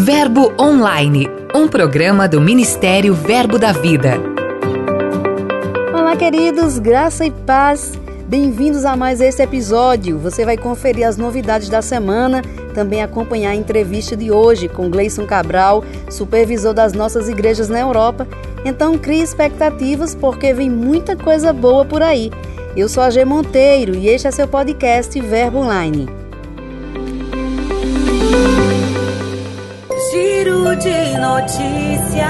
Verbo Online, um programa do Ministério Verbo da Vida. Olá, queridos, graça e paz. Bem-vindos a mais este episódio. Você vai conferir as novidades da semana, também acompanhar a entrevista de hoje com Gleison Cabral, supervisor das nossas igrejas na Europa. Então, crie expectativas porque vem muita coisa boa por aí. Eu sou a G Monteiro e este é seu podcast Verbo Online. De notícias.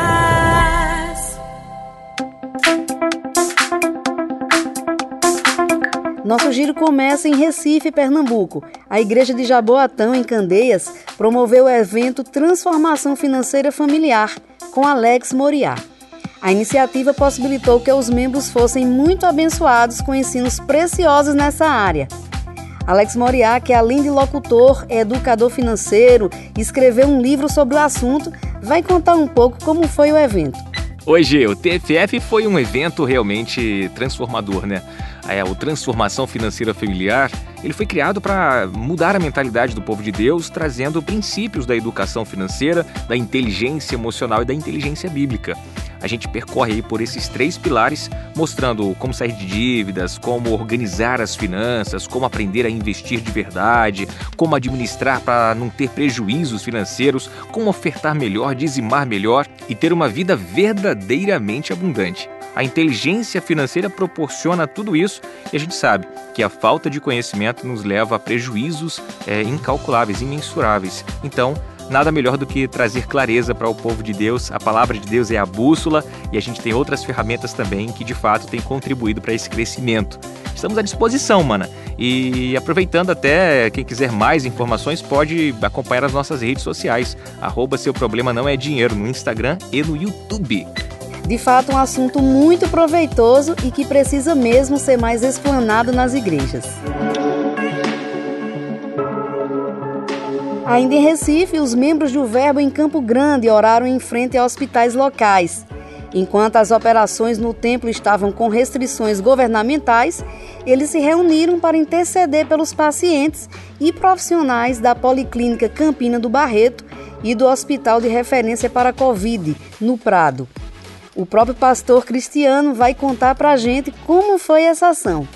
Nosso giro começa em Recife, Pernambuco. A Igreja de Jaboatão, em Candeias, promoveu o evento Transformação Financeira Familiar com Alex Moriá. A iniciativa possibilitou que os membros fossem muito abençoados com ensinos preciosos nessa área. Alex Moriá, que além de locutor, é educador financeiro escreveu um livro sobre o assunto, vai contar um pouco como foi o evento. Hoje, o TFF foi um evento realmente transformador, né? É, o Transformação Financeira Familiar, ele foi criado para mudar a mentalidade do povo de Deus, trazendo princípios da educação financeira, da inteligência emocional e da inteligência bíblica a gente percorre aí por esses três pilares, mostrando como sair de dívidas, como organizar as finanças, como aprender a investir de verdade, como administrar para não ter prejuízos financeiros, como ofertar melhor, dizimar melhor e ter uma vida verdadeiramente abundante. A inteligência financeira proporciona tudo isso e a gente sabe que a falta de conhecimento nos leva a prejuízos é, incalculáveis, imensuráveis. Então, nada melhor do que trazer clareza para o povo de Deus. A palavra de Deus é a bússola e a gente tem outras ferramentas também que de fato têm contribuído para esse crescimento. Estamos à disposição, mana. E aproveitando até, quem quiser mais informações pode acompanhar as nossas redes sociais. Arroba seu problema não é dinheiro no Instagram e no YouTube. De fato, um assunto muito proveitoso e que precisa mesmo ser mais explanado nas igrejas. Ainda em Recife, os membros do Verbo em Campo Grande oraram em frente a hospitais locais. Enquanto as operações no templo estavam com restrições governamentais, eles se reuniram para interceder pelos pacientes e profissionais da Policlínica Campina do Barreto e do Hospital de Referência para a Covid, no Prado. O próprio pastor Cristiano vai contar para a gente como foi essa ação.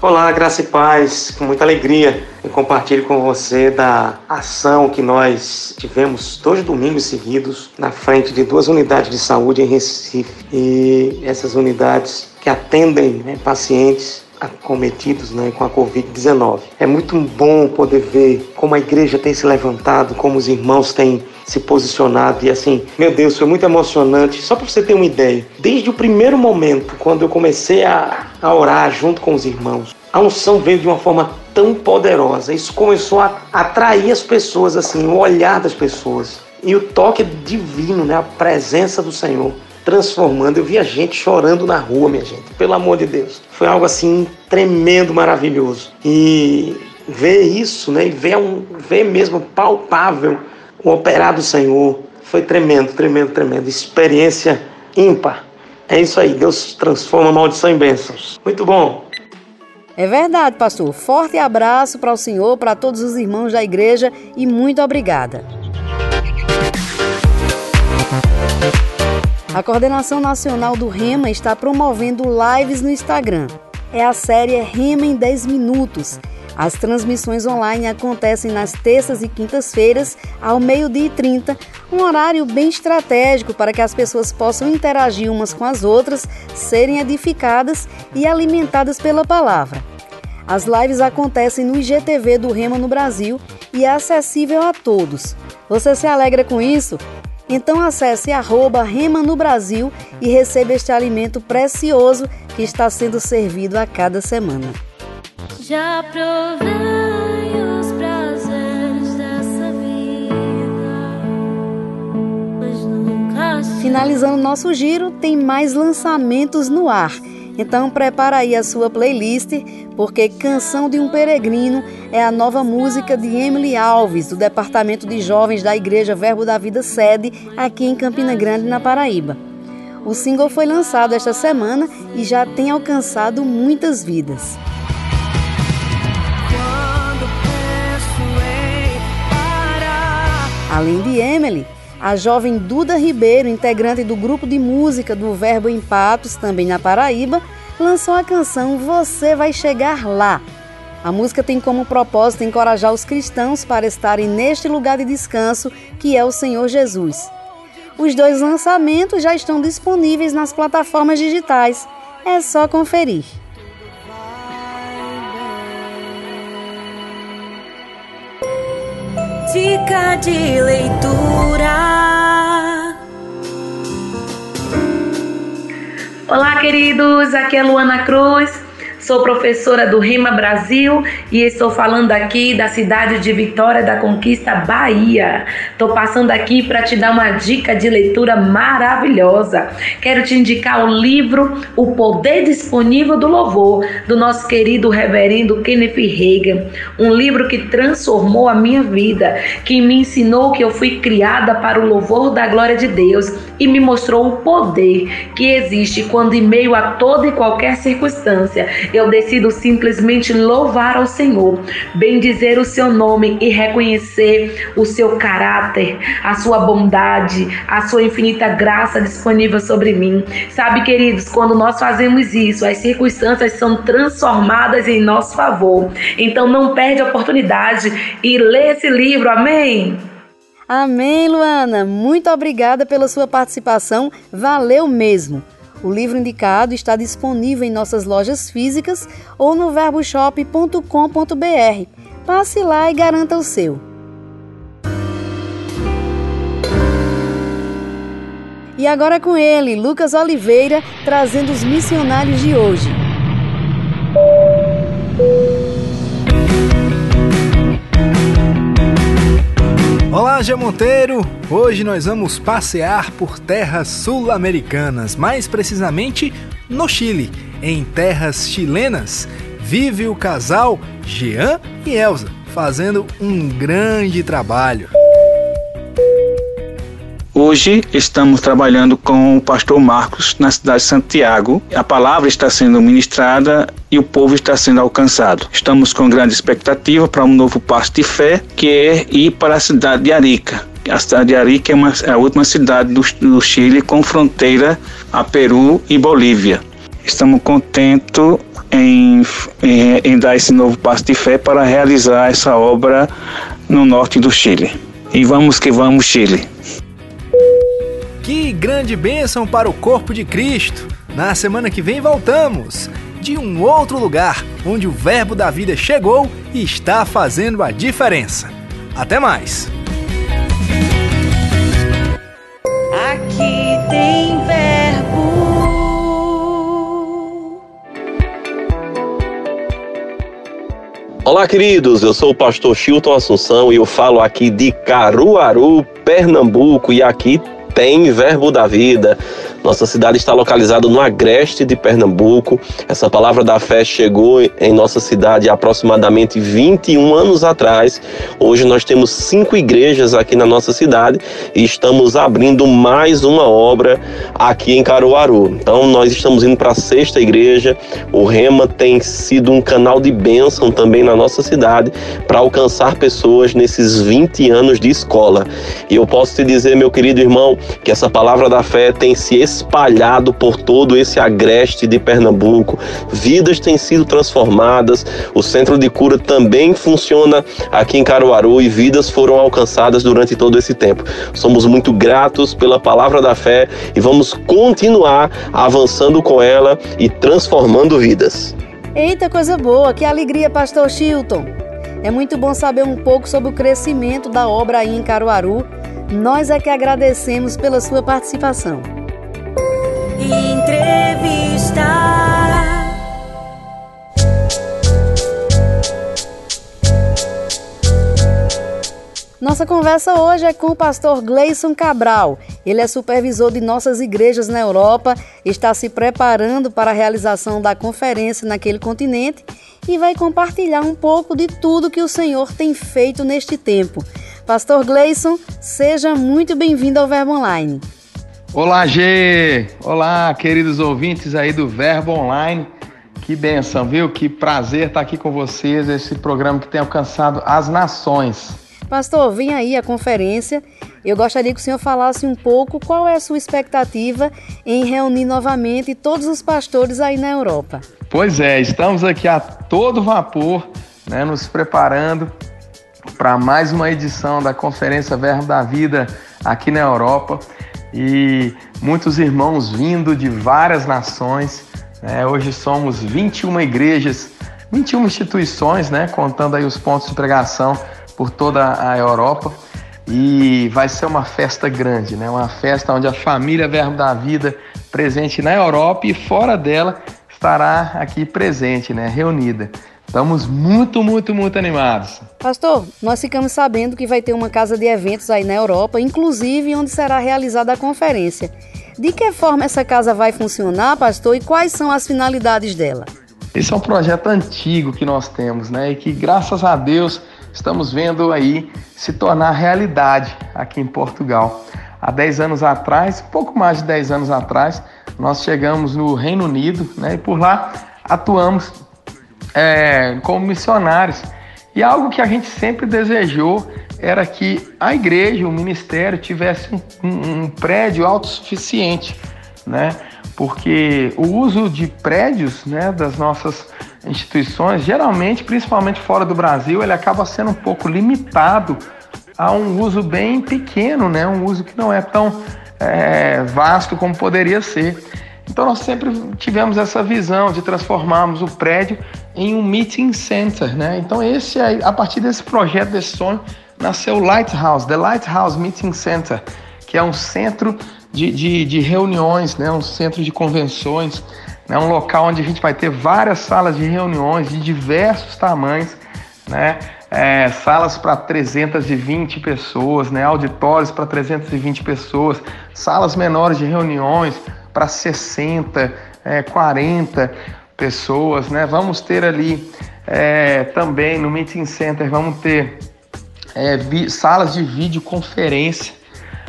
Olá, graça e paz. Com muita alegria eu compartilho com você da ação que nós tivemos dois domingos seguidos na frente de duas unidades de saúde em Recife. E essas unidades que atendem né, pacientes acometidos né, com a Covid-19. É muito bom poder ver como a igreja tem se levantado, como os irmãos têm se posicionado e assim, meu Deus, foi muito emocionante. Só para você ter uma ideia, desde o primeiro momento, quando eu comecei a, a orar junto com os irmãos, a unção veio de uma forma tão poderosa. Isso começou a atrair as pessoas, assim, o olhar das pessoas. E o toque divino, né? a presença do Senhor transformando. Eu vi a gente chorando na rua, minha gente, pelo amor de Deus. Foi algo assim tremendo, maravilhoso. E ver isso, né? E ver, um, ver mesmo palpável o operar do Senhor foi tremendo, tremendo, tremendo. Experiência ímpar. É isso aí, Deus transforma maldição em bênçãos. Muito bom. É verdade, pastor. Forte abraço para o senhor, para todos os irmãos da igreja e muito obrigada. A Coordenação Nacional do REMA está promovendo lives no Instagram. É a série REMA em 10 Minutos as transmissões online acontecem nas terças e quintas-feiras, ao meio-dia e 30, um horário bem estratégico para que as pessoas possam interagir umas com as outras, serem edificadas e alimentadas pela palavra. As lives acontecem no IGTV do Rema no Brasil e é acessível a todos. Você se alegra com isso? Então acesse arroba Rema no Brasil e receba este alimento precioso que está sendo servido a cada semana. Já provei os prazeres dessa vida, mas nunca. Finalizando nosso giro, tem mais lançamentos no ar. Então prepara aí a sua playlist, porque Canção de um Peregrino é a nova música de Emily Alves, do Departamento de Jovens da Igreja Verbo da Vida Sede, aqui em Campina Grande, na Paraíba. O single foi lançado esta semana e já tem alcançado muitas vidas. Além de Emily, a jovem Duda Ribeiro, integrante do grupo de música do Verbo em Patos, também na Paraíba, lançou a canção Você Vai Chegar Lá. A música tem como propósito encorajar os cristãos para estarem neste lugar de descanso que é o Senhor Jesus. Os dois lançamentos já estão disponíveis nas plataformas digitais. É só conferir. Dica de leitura. Olá, queridos. Aqui é Luana Cruz Sou professora do Rima Brasil e estou falando aqui da cidade de Vitória da Conquista, Bahia. Estou passando aqui para te dar uma dica de leitura maravilhosa. Quero te indicar o livro O Poder Disponível do Louvor, do nosso querido reverendo Kenneth Reagan. Um livro que transformou a minha vida, que me ensinou que eu fui criada para o louvor da glória de Deus e me mostrou o poder que existe quando, em meio a toda e qualquer circunstância, eu decido simplesmente louvar ao Senhor, bendizer o seu nome e reconhecer o seu caráter, a sua bondade, a sua infinita graça disponível sobre mim. Sabe, queridos, quando nós fazemos isso, as circunstâncias são transformadas em nosso favor. Então não perde a oportunidade e lê esse livro. Amém. Amém, Luana. Muito obrigada pela sua participação. Valeu mesmo. O livro indicado está disponível em nossas lojas físicas ou no verboshop.com.br. Passe lá e garanta o seu. E agora com ele, Lucas Oliveira, trazendo os missionários de hoje. Gê Monteiro! Hoje nós vamos passear por terras sul-americanas, mais precisamente no Chile. Em terras chilenas, vive o casal Jean e Elsa, fazendo um grande trabalho. Hoje estamos trabalhando com o pastor Marcos na cidade de Santiago. A palavra está sendo ministrada e o povo está sendo alcançado. Estamos com grande expectativa para um novo passo de fé, que é ir para a cidade de Arica. A cidade de Arica é, uma, é a última cidade do, do Chile com fronteira a Peru e Bolívia. Estamos contentos em, em, em dar esse novo passo de fé para realizar essa obra no norte do Chile. E vamos que vamos, Chile! Que grande bênção para o corpo de Cristo! Na semana que vem voltamos de um outro lugar onde o Verbo da Vida chegou e está fazendo a diferença. Até mais! Aqui tem verbo. Olá, queridos. Eu sou o pastor Chilton Assunção e eu falo aqui de Caruaru, Pernambuco. E aqui tem Verbo da Vida. Nossa cidade está localizada no agreste de Pernambuco. Essa palavra da fé chegou em nossa cidade aproximadamente 21 anos atrás. Hoje nós temos cinco igrejas aqui na nossa cidade e estamos abrindo mais uma obra aqui em Caruaru. Então nós estamos indo para a sexta igreja. O Rema tem sido um canal de bênção também na nossa cidade para alcançar pessoas nesses 20 anos de escola. E eu posso te dizer, meu querido irmão, que essa palavra da fé tem se espalhado por todo esse agreste de Pernambuco. Vidas têm sido transformadas. O centro de cura também funciona aqui em Caruaru e vidas foram alcançadas durante todo esse tempo. Somos muito gratos pela palavra da fé e vamos continuar avançando com ela e transformando vidas. Eita, coisa boa! Que alegria, Pastor Chilton! É muito bom saber um pouco sobre o crescimento da obra aí em Caruaru. Nós é que agradecemos pela sua participação. Nossa conversa hoje é com o pastor Gleison Cabral. Ele é supervisor de nossas igrejas na Europa, está se preparando para a realização da conferência naquele continente e vai compartilhar um pouco de tudo que o Senhor tem feito neste tempo. Pastor Gleison, seja muito bem-vindo ao Verbo Online. Olá, G! Olá, queridos ouvintes aí do Verbo Online. Que benção, viu? Que prazer estar aqui com vocês, esse programa que tem alcançado as nações. Pastor, vem aí a conferência. Eu gostaria que o senhor falasse um pouco qual é a sua expectativa em reunir novamente todos os pastores aí na Europa. Pois é, estamos aqui a todo vapor, né, nos preparando para mais uma edição da Conferência Verbo da Vida aqui na Europa. E muitos irmãos vindo de várias nações. Né? Hoje somos 21 igrejas, 21 instituições, né? contando aí os pontos de pregação por toda a Europa. E vai ser uma festa grande, né? uma festa onde a família Verbo da Vida, presente na Europa e fora dela, estará aqui presente, né? reunida. Estamos muito, muito, muito animados. Pastor, nós ficamos sabendo que vai ter uma casa de eventos aí na Europa, inclusive onde será realizada a conferência. De que forma essa casa vai funcionar, pastor, e quais são as finalidades dela? Esse é um projeto antigo que nós temos, né? E que graças a Deus estamos vendo aí se tornar realidade aqui em Portugal. Há 10 anos atrás, pouco mais de 10 anos atrás, nós chegamos no Reino Unido, né? E por lá atuamos é, como missionários. E algo que a gente sempre desejou era que a igreja, o ministério, tivesse um, um, prédio autossuficiente, né? Porque o uso de prédios, né, das nossas instituições, geralmente, principalmente fora do Brasil, ele acaba sendo um pouco limitado a um uso bem pequeno, né? Um uso que não é tão é, vasto como poderia ser. Então nós sempre tivemos essa visão de transformarmos o prédio em um meeting center, né? Então esse a partir desse projeto, desse sonho, nasceu o Lighthouse, The Lighthouse Meeting Center, que é um centro de, de, de reuniões, né? Um centro de convenções, né? Um local onde a gente vai ter várias salas de reuniões de diversos tamanhos, né? É, salas para 320 pessoas, né? auditórios para 320 pessoas, salas menores de reuniões, para 60, é, 40 pessoas, né? Vamos ter ali é, também no Meeting Center, vamos ter é, salas de videoconferência,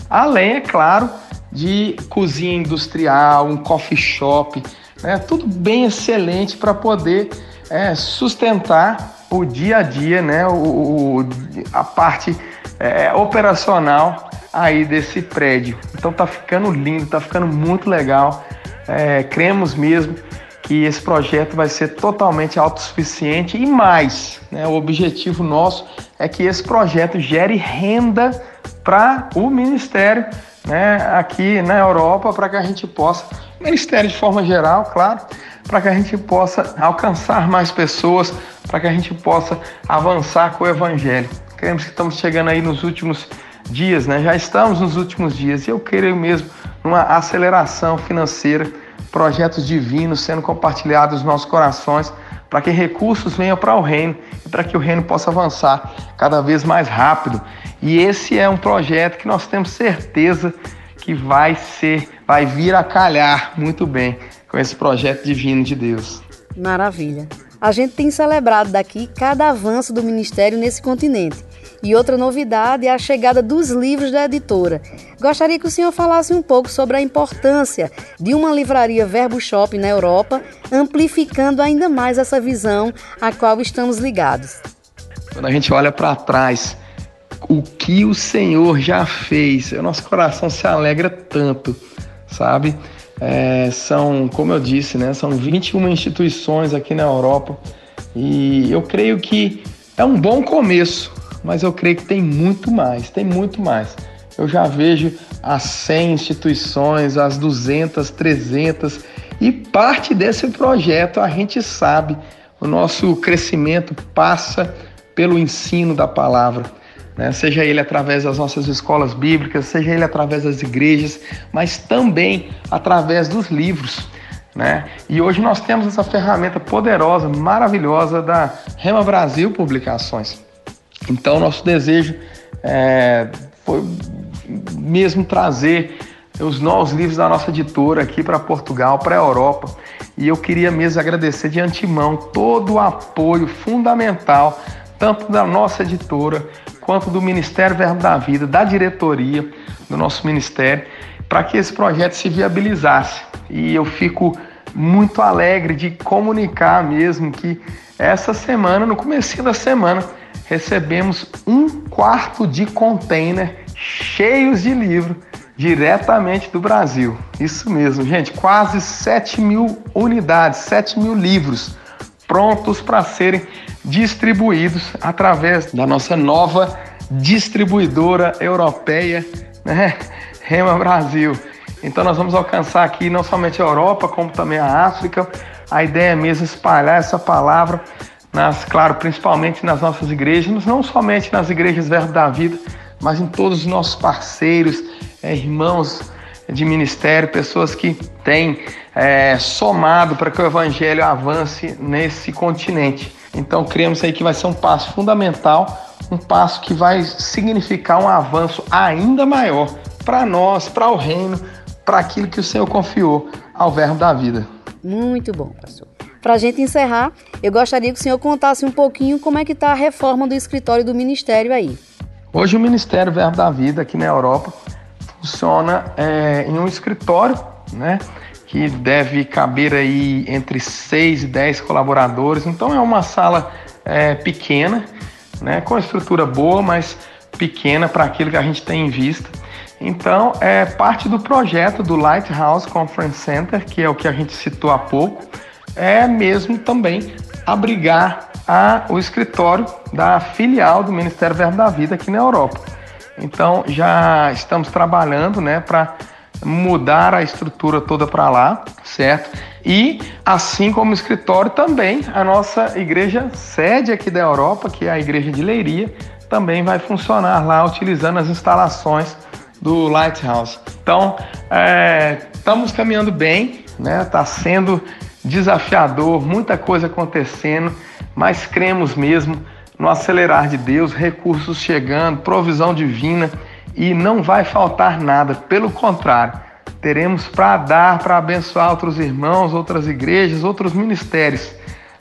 além, é claro, de cozinha industrial, um coffee shop, né? tudo bem excelente para poder é, sustentar o dia a dia, né? o, o a parte é, operacional aí desse prédio. Então tá ficando lindo, tá ficando muito legal. É, cremos mesmo que esse projeto vai ser totalmente autossuficiente e mais. Né, o objetivo nosso é que esse projeto gere renda para o Ministério né, aqui na Europa, para que a gente possa, Ministério de forma geral, claro, para que a gente possa alcançar mais pessoas, para que a gente possa avançar com o Evangelho. Cremos que estamos chegando aí nos últimos dias, né? Já estamos nos últimos dias e eu creio mesmo numa aceleração financeira, projetos divinos sendo compartilhados nos nossos corações, para que recursos venham para o reino e para que o reino possa avançar cada vez mais rápido. E esse é um projeto que nós temos certeza que vai ser, vai vir a calhar muito bem com esse projeto divino de Deus. Maravilha. A gente tem celebrado daqui cada avanço do ministério nesse continente. E outra novidade é a chegada dos livros da editora. Gostaria que o senhor falasse um pouco sobre a importância de uma livraria Verbo Shop na Europa, amplificando ainda mais essa visão a qual estamos ligados. Quando a gente olha para trás, o que o Senhor já fez, o nosso coração se alegra tanto, sabe? É, são, como eu disse, né, são 21 instituições aqui na Europa e eu creio que é um bom começo, mas eu creio que tem muito mais, tem muito mais. Eu já vejo as 100 instituições, as 200, 300 e parte desse projeto a gente sabe, o nosso crescimento passa pelo ensino da palavra, né? seja ele através das nossas escolas bíblicas, seja ele através das igrejas, mas também através dos livros. Né? E hoje nós temos essa ferramenta poderosa, maravilhosa da Rema Brasil Publicações. Então, nosso desejo é, foi mesmo trazer os novos livros da nossa editora aqui para Portugal, para a Europa. E eu queria mesmo agradecer de antemão todo o apoio fundamental, tanto da nossa editora, quanto do Ministério Verbo da Vida, da diretoria do nosso ministério, para que esse projeto se viabilizasse. E eu fico muito alegre de comunicar mesmo que essa semana, no começo da semana, recebemos um quarto de container cheios de livro diretamente do Brasil. Isso mesmo, gente, quase 7 mil unidades, 7 mil livros prontos para serem distribuídos através da nossa nova distribuidora europeia, né? Rema Brasil. Então nós vamos alcançar aqui não somente a Europa, como também a África. A ideia é mesmo espalhar essa palavra nas, claro, principalmente nas nossas igrejas, não somente nas igrejas Verbo da Vida, mas em todos os nossos parceiros, é, irmãos de ministério, pessoas que têm é, somado para que o evangelho avance nesse continente. Então, cremos aí que vai ser um passo fundamental, um passo que vai significar um avanço ainda maior para nós, para o reino, para aquilo que o Senhor confiou ao Verbo da vida. Muito bom, pastor. Para a gente encerrar, eu gostaria que o senhor contasse um pouquinho como é que está a reforma do escritório do ministério aí. Hoje o Ministério Verbo da Vida aqui na Europa funciona é, em um escritório, né? Que deve caber aí entre 6 e 10 colaboradores. Então é uma sala é, pequena, né? Com estrutura boa, mas pequena para aquilo que a gente tem em vista. Então, é parte do projeto do Lighthouse Conference Center, que é o que a gente citou há pouco, é mesmo também abrigar a, o escritório da filial do Ministério Verbo da Vida aqui na Europa. Então, já estamos trabalhando né, para mudar a estrutura toda para lá, certo? E assim como o escritório também, a nossa igreja sede aqui da Europa, que é a igreja de Leiria, também vai funcionar lá utilizando as instalações do Lighthouse. Então, é, estamos caminhando bem, né? Está sendo desafiador, muita coisa acontecendo, mas cremos mesmo no acelerar de Deus, recursos chegando, provisão divina e não vai faltar nada, pelo contrário, teremos para dar, para abençoar outros irmãos, outras igrejas, outros ministérios.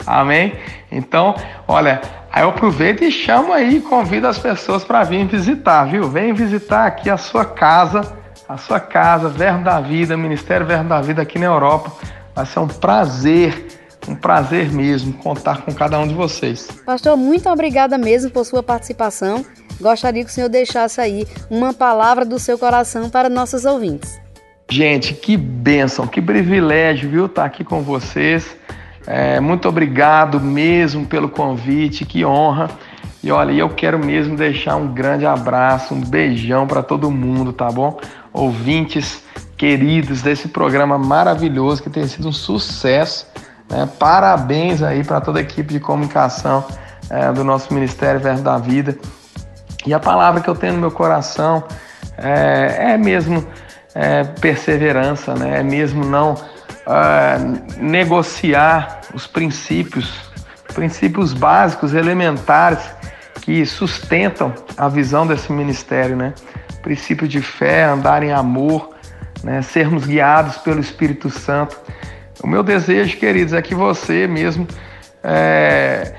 Amém? Então, olha, Aí eu aproveito e chamo aí, convido as pessoas para vir visitar, viu? Vem visitar aqui a sua casa, a sua casa, Verbo da Vida, Ministério Verbo da Vida aqui na Europa. Vai ser um prazer, um prazer mesmo contar com cada um de vocês. Pastor, muito obrigada mesmo por sua participação. Gostaria que o senhor deixasse aí uma palavra do seu coração para nossos ouvintes. Gente, que bênção, que privilégio, viu, estar aqui com vocês. É, muito obrigado mesmo pelo convite, que honra. E olha, eu quero mesmo deixar um grande abraço, um beijão para todo mundo, tá bom? Ouvintes queridos desse programa maravilhoso que tem sido um sucesso. Né? Parabéns aí para toda a equipe de comunicação é, do nosso Ministério Verbo da Vida. E a palavra que eu tenho no meu coração é, é mesmo é, perseverança, né? é mesmo não uh, negociar os princípios, princípios básicos, elementares que sustentam a visão desse ministério, né? Princípio de fé, andar em amor, né? sermos guiados pelo Espírito Santo. O meu desejo, queridos, é que você mesmo. É...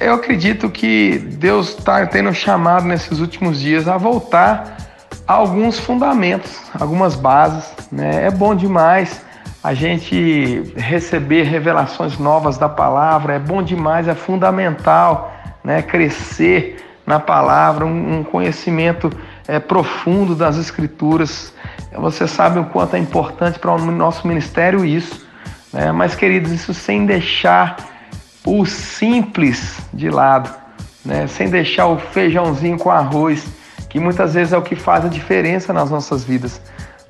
Eu acredito que Deus está tendo chamado nesses últimos dias a voltar a alguns fundamentos, algumas bases. Né? É bom demais a gente receber revelações novas da palavra é bom demais, é fundamental, né? Crescer na palavra, um, conhecimento é, profundo das escrituras. Você sabe o quanto é importante para o nosso ministério isso, né? Mas queridos, isso sem deixar o simples de lado, né? Sem deixar o feijãozinho com arroz, que muitas vezes é o que faz a diferença nas nossas vidas.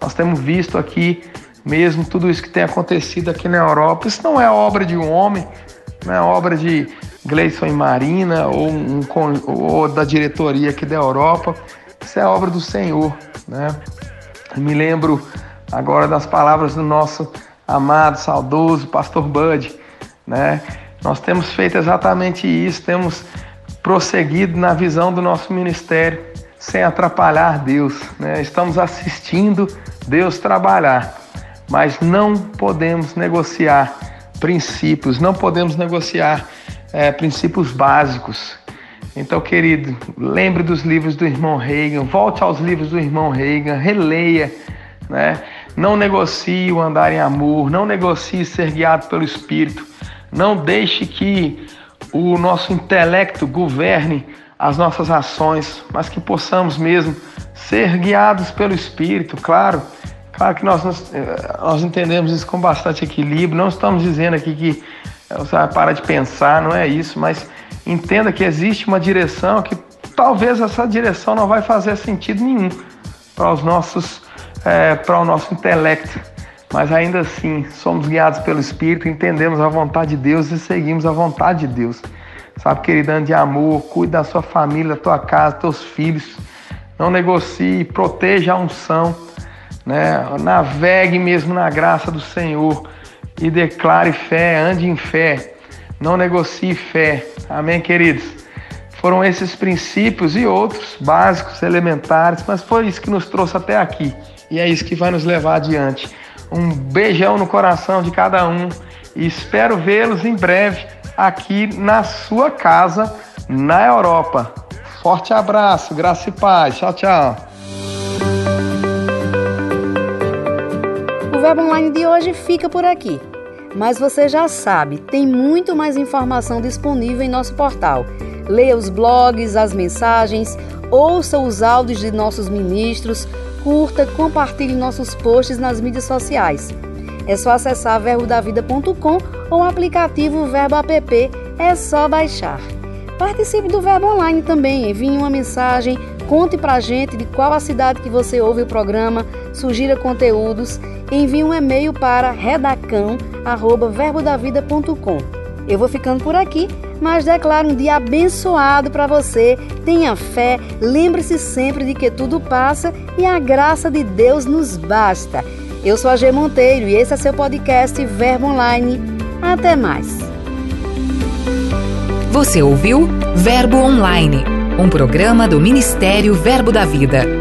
Nós temos visto aqui mesmo tudo isso que tem acontecido aqui na Europa. Isso não é obra de um homem, não é obra de Gleison e Marina ou, um, ou da diretoria aqui da Europa. Isso é obra do Senhor. Né? Me lembro agora das palavras do nosso amado, saudoso pastor Bud. Né? Nós temos feito exatamente isso, temos prosseguido na visão do nosso ministério sem atrapalhar Deus. Né? Estamos assistindo Deus trabalhar mas não podemos negociar princípios, não podemos negociar é, princípios básicos. Então, querido, lembre dos livros do irmão Reagan, volte aos livros do irmão Reagan, releia, né? Não negocie o andar em amor, não negocie ser guiado pelo Espírito, não deixe que o nosso intelecto governe as nossas ações, mas que possamos mesmo ser guiados pelo Espírito, claro. Claro que nós, nós entendemos isso com bastante equilíbrio, não estamos dizendo aqui que você vai parar de pensar, não é isso, mas entenda que existe uma direção que talvez essa direção não vai fazer sentido nenhum para os nossos, é, para o nosso intelecto, mas ainda assim somos guiados pelo Espírito, entendemos a vontade de Deus e seguimos a vontade de Deus. Sabe, querido, ande de amor, cuide da sua família, da tua casa, dos teus filhos. Não negocie, proteja a unção, né? Navegue mesmo na graça do Senhor e declare fé, ande em fé. Não negocie fé. Amém, queridos? Foram esses princípios e outros básicos, elementares, mas foi isso que nos trouxe até aqui. E é isso que vai nos levar adiante. Um beijão no coração de cada um e espero vê-los em breve aqui na sua casa na Europa. Forte abraço, graça e paz. Tchau, tchau. O Verbo Online de hoje fica por aqui. Mas você já sabe, tem muito mais informação disponível em nosso portal. Leia os blogs, as mensagens, ouça os áudios de nossos ministros, curta, compartilhe nossos posts nas mídias sociais. É só acessar verbodavida.com ou o aplicativo Verbo App, é só baixar. Participe do Verbo Online também, envie uma mensagem, conte pra gente de qual a cidade que você ouve o programa, sugira conteúdos, envie um e-mail para redacão@verbodavida.com. Eu vou ficando por aqui, mas declaro um dia abençoado para você. Tenha fé, lembre-se sempre de que tudo passa e a graça de Deus nos basta. Eu sou a G Monteiro e esse é seu podcast Verbo Online. Até mais. Você ouviu Verbo Online, um programa do Ministério Verbo da Vida.